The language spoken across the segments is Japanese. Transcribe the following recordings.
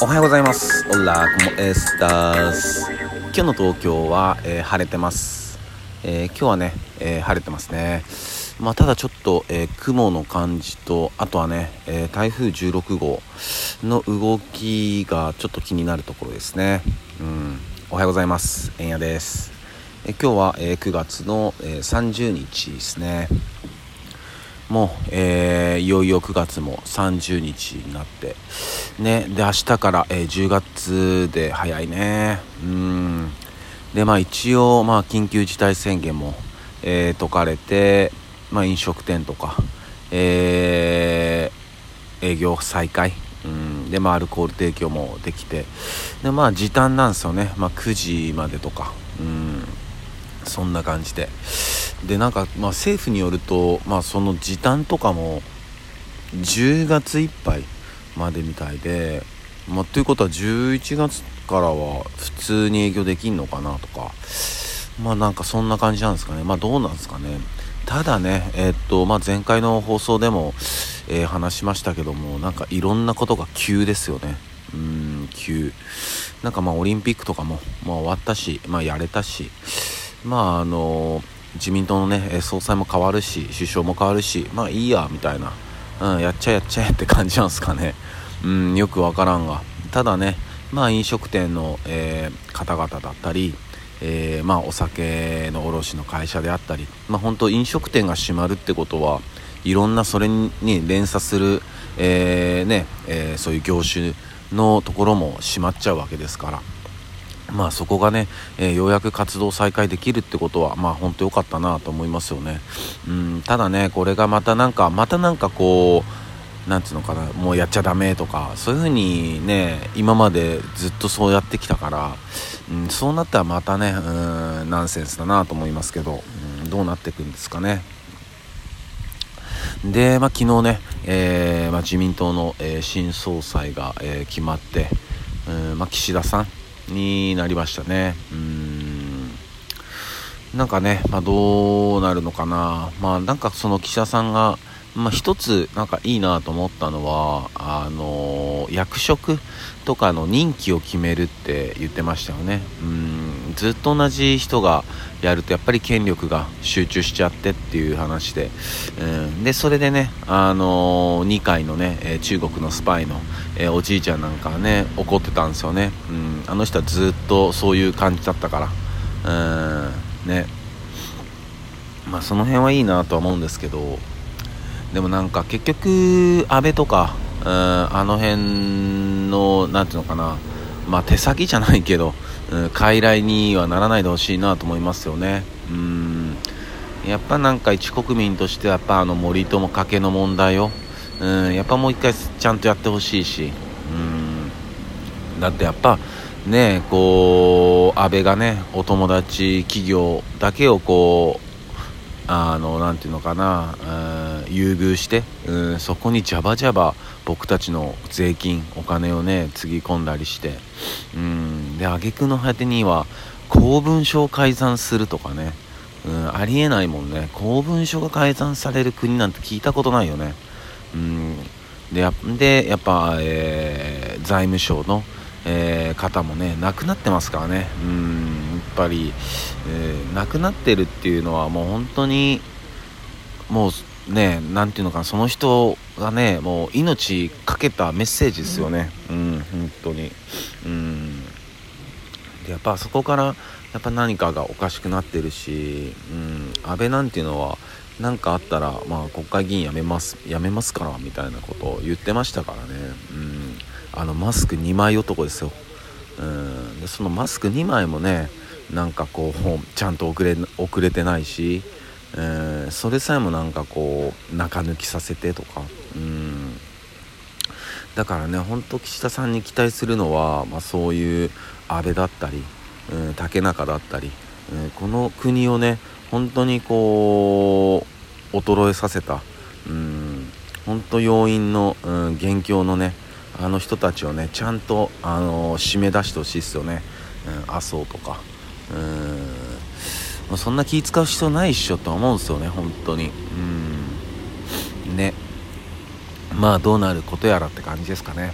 おはようございます。オラコモエスタス。今日の東京は、えー晴れてます。えー今日はね、えー晴れてますね。まあ、ただちょっと、えー雲の感じと、あとはね、えー台風16号の動きがちょっと気になるところですね。うん。おはようございます。えんやです。えー今日は、えー9月の、えー30日ですね。もう、えーいよいよ9月も30日になってねで明日から、えー10月で早いね。うん。でまあ一応まあ緊急事態宣言も、えー解かれてまあ飲食店とかえー営業再開。うん。でまあアルコール提供もできて。でまあ時短なんですよね。まあ9時までとか。うん。そんな感じで。でなんか、まあ、政府によると、まあ、その時短とかも10月いっぱいまでみたいで、まあ、ということは11月からは普通に営業できんのかなとかまあなんかそんな感じなんですかね。まあどうなんですかね。ただねえーっと、まあ、前回の放送でも、えー話しましたけどもなんかいろんなことが急ですよね。うん急。なんかまあオリンピックとかも、まあ、終わったし、まあ、やれたしまああの自民党のね総裁も変わるし首相も変わるしまあいいやみたいな、うん、やっちゃえやっちゃえって感じなんですかね。うんよくわからんが。ただねまあ飲食店の、えー方々だったりえーまあ、お酒の卸の会社であったり、まあ、本当飲食店が閉まるってことはいろんなそれに連鎖する、えーねえそういう業種のところも閉まっちゃうわけですから。まあそこがね、えーようやく活動再開できるってことはまあ本当良かったなと思いますよね。うんただねこれがまたなんかまたなんかこうなんつうのかなもうやっちゃダメとかそういう風にね今までずっとそうやってきたから、うん、そうなったらまたねうんナンセンスだなと思いますけど、うん、どうなっていくんですかね。で、まあ、昨日ね、えーまあ、自民党の、えー新総裁が、えー決まって、うんまあ、岸田さんになりましたね。うんなんかね、まあ、どうなるのかな、まあ、なんかその記者さんが、まあ、一つなんかいいなと思ったのはあの役職とかの任期を決めるって言ってましたよね。うんずっと同じ人がやるとやっぱり権力が集中しちゃってっていう話で、うん、でそれでね、あの二階のねえ中国のスパイの、えーおじいちゃんなんかはね怒ってたんですよね、うん、あの人はずっとそういう感じだったから。うんね。まあその辺はいいなとは思うんですけどでもなんか結局安倍とかうんあの辺のなんていうのかな。まあ手先じゃないけど、うん、傀儡にはならないでほしいなと思いますよね。うん。やっぱなんか一国民としてはやっぱあの森友家計の問題をうんやっぱもう一回ちゃんとやってほしいしうん。だってやっぱねこう安倍がねお友達企業だけをこうあのなていうのかな、うん優遇して、うん、そこにジャバジャバ僕たちの税金お金をねつぎ込んだりして、うん、で挙句の果てには公文書を改ざんするとかね、うん、ありえないもんね。公文書が改ざんされる国なんて聞いたことないよね、うん、でやでやっぱ、えー財務省の、えー方もね亡くなってますからね。うんぱり、えー亡くなってるっていうのはもう本当にもうねなんていうのかなその人がねもう命かけたメッセージですよね。うん本当に。うん。でやっぱそこからやっぱ何かがおかしくなってるし、うん、安倍なんていうのは何かあったら、まあ、国会議員辞めます辞めますからみたいなことを言ってましたからね、うん、あのマスク2枚男ですよ、うん、でそのマスク2枚もねなんかこうちゃんと遅れ遅れてないし、えーそれさえもなんかこう中抜きさせてとか、うん、だからね本当岸田さんに期待するのは、まあ、そういう安倍だったり、うん、竹中だったり、うんこの国をね本当にこう衰えさせた、うん、本当要因の、うん、元凶のねあの人たちをねちゃんと、あの締め出してほしいですよね、うん、麻生とか。うん。まあそんな気使う必要ないっしょと思うんですよね本当に。うん。ね。まあどうなることやらって感じですかね。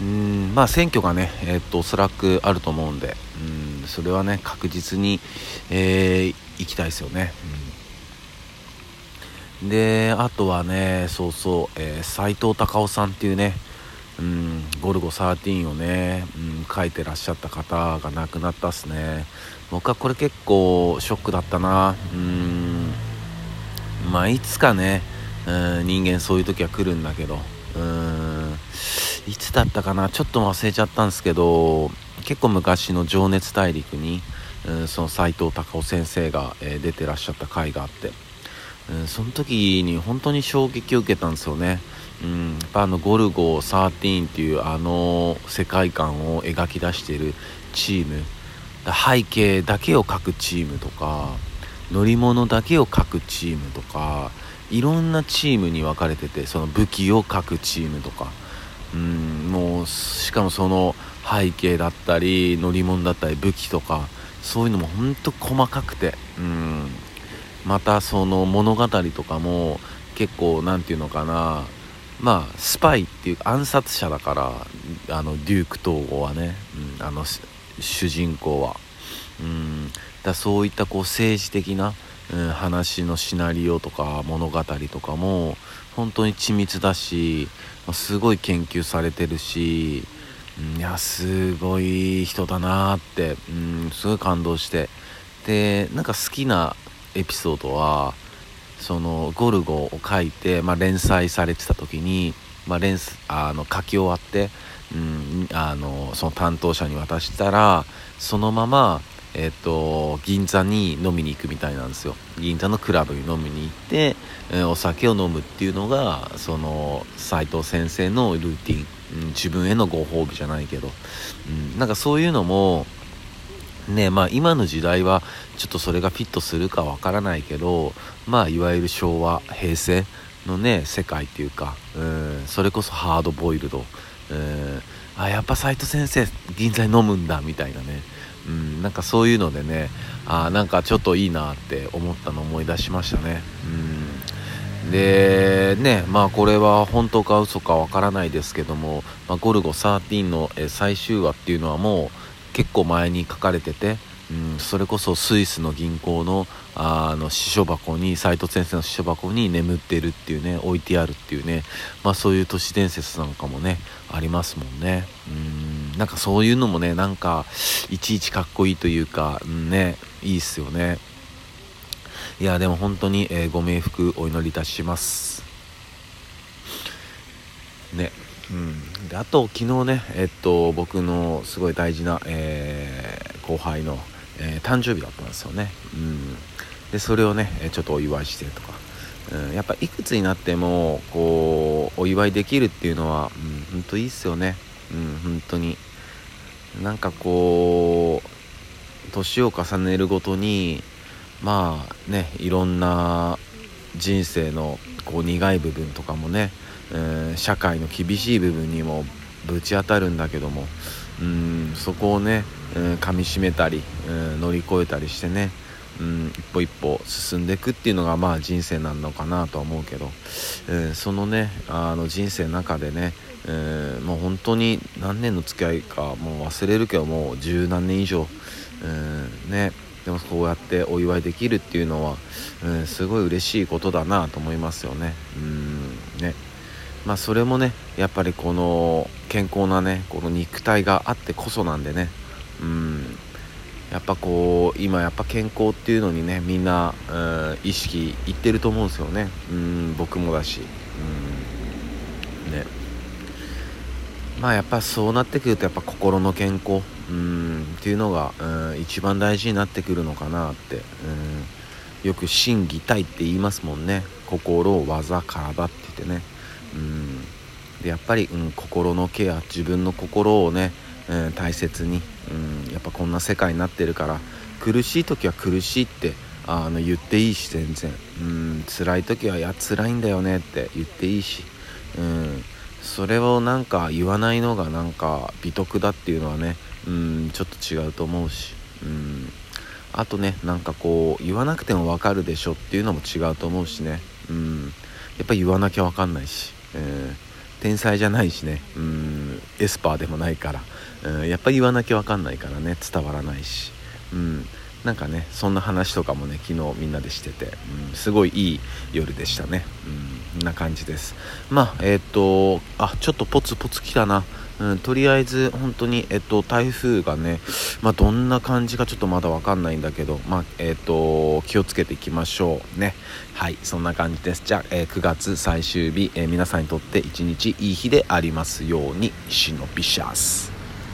うん。まあ選挙がね、えー、っとおそらくあると思うんで。うん。それはね確実に、えー、行きたいですよね、うん、であとはねそうそう、えー、斉藤隆夫さんっていうね。うん、ゴルゴ13をね、うん、書いてらっしゃった方が亡くなったっすね。僕はこれ結構ショックだったな。うん。まあいつかね、うん、人間そういう時は来るんだけど。うん。いつだったかな？ちょっと忘れちゃったんですけど結構昔の「情熱大陸に」うん、その斎藤隆夫先生が、えー、出てらっしゃった回があって、うん、その時に本当に衝撃を受けたんですよね。うん、やっぱあのゴルゴ13っていうあの世界観を描き出してるチーム。背景だけを描くチームとか乗り物だけを描くチームとかいろんなチームに分かれててその武器を描くチームとか。うんもうしかもその背景だったり乗り物だったり武器とかそういうのもほんと細かくて。うん。またその物語とかも結構何て言うのかなまあスパイっていう暗殺者だからあのデューク統合はね、うん、あの主人公は、うん、だそういったこう政治的な、うん、話のシナリオとか物語とかも本当に緻密だしすごい研究されてるし、うん、いやすごい人だなって、うん、すごい感動して。でなんか好きなエピソードはそのゴルゴを書いて、まあ、連載されてた時に、まあ、連あの書き終わって、うん、あのその担当者に渡したらそのまま、えーと、銀座に飲みに行くみたいなんですよ。銀座のクラブに飲みに行って、えー、お酒を飲むっていうのがその斉藤先生のルーティン、うん、自分へのご褒美じゃないけど、うん、なんかそういうのもねまあ今の時代はちょっとそれがフィットするかわからないけどまあいわゆる昭和平成のね世界っていうかうんそれこそハードボイルドうんあやっぱ斎藤先生銀座に飲むんだみたいなね。うんなんかそういうのでねあなんかちょっといいなって思ったの思い出しましたね。うんでねまあこれは本当か嘘かわからないですけども、まあ、ゴルゴ13の最終話っていうのはもう結構前に書かれててうん、それこそスイスの銀行のあの支所箱に斎藤先生の支所箱に眠ってるっていうね置いてあるっていうね、まあ、そういう都市伝説なんかもねありますもんね。うんなんかそういうのもねなんかいちいちかっこいいというか、うん、ねいいっすよね。いやでも本当に、えー、ご冥福お祈りいたします。ねうん、であと昨日ね、えっと、僕のすごい大事な、えー、後輩のえー、誕生日だったんですよね、うん、でそれをねちょっとお祝いしてとか、うん、やっぱいくつになってもこうお祝いできるっていうのは、うん、ほんといいっすよね。うん本当に。なんかこう年を重ねるごとにまあねいろんな人生のこう苦い部分とかもね、えー、社会の厳しい部分にもぶち当たるんだけどもうんそこをね、うん、噛みしめたり、うん、乗り越えたりしてね、うん、一歩一歩進んでいくっていうのがまあ人生なのかなとは思うけど、えー、そのねあの人生の中でね、えー、もう本当に何年の付き合いかもう忘れるけどもう十何年以上、うん、ねでもこうやってお祝いできるっていうのは、うん、すごい嬉しいことだなと思いますよね。うんまあそれもねやっぱりこの健康なねこの肉体があってこそなんでねうん。やっぱこう今やっぱ健康っていうのにねみんな、うん、意識いってると思うんですよね。うん僕もだし。うん。ね。まあやっぱそうなってくるとやっぱ心の健康うんっていうのが、うん、一番大事になってくるのかなって、うん、よく心技体って言いますもんね。心技体って言ってね。うん。でやっぱり、うん、心のケア自分の心をね、うん、大切に、うん、やっぱこんな世界になってるから苦しい時は苦しいってあの言っていいし全然、うん、辛い時はいや辛いんだよねって言っていいし、うん、それをなんか言わないのがなんか美徳だっていうのはね、うん、ちょっと違うと思うし、うん、あとねなんかこう言わなくても分かるでしょっていうのも違うと思うしね、うん、やっぱ言わなきゃ分かんないし。えー、天才じゃないしね。うんエスパーでもないから、うん、やっぱり言わなきゃ分かんないからね。伝わらないし、うん、なんかねそんな話とかもね昨日みんなでしてて、うん、すごいいい夜でしたね、うん、な感じです。まあえっ、とあちょっとポツポツ来たな。うん、とりあえず本当に、えっと、台風がね、まあ、どんな感じかちょっとまだ分かんないんだけど、まあ、えっと、気をつけていきましょうね。はいそんな感じです。じゃあ、えー、9月最終日、えー、皆さんにとって一日いい日でありますようにシノピシャス。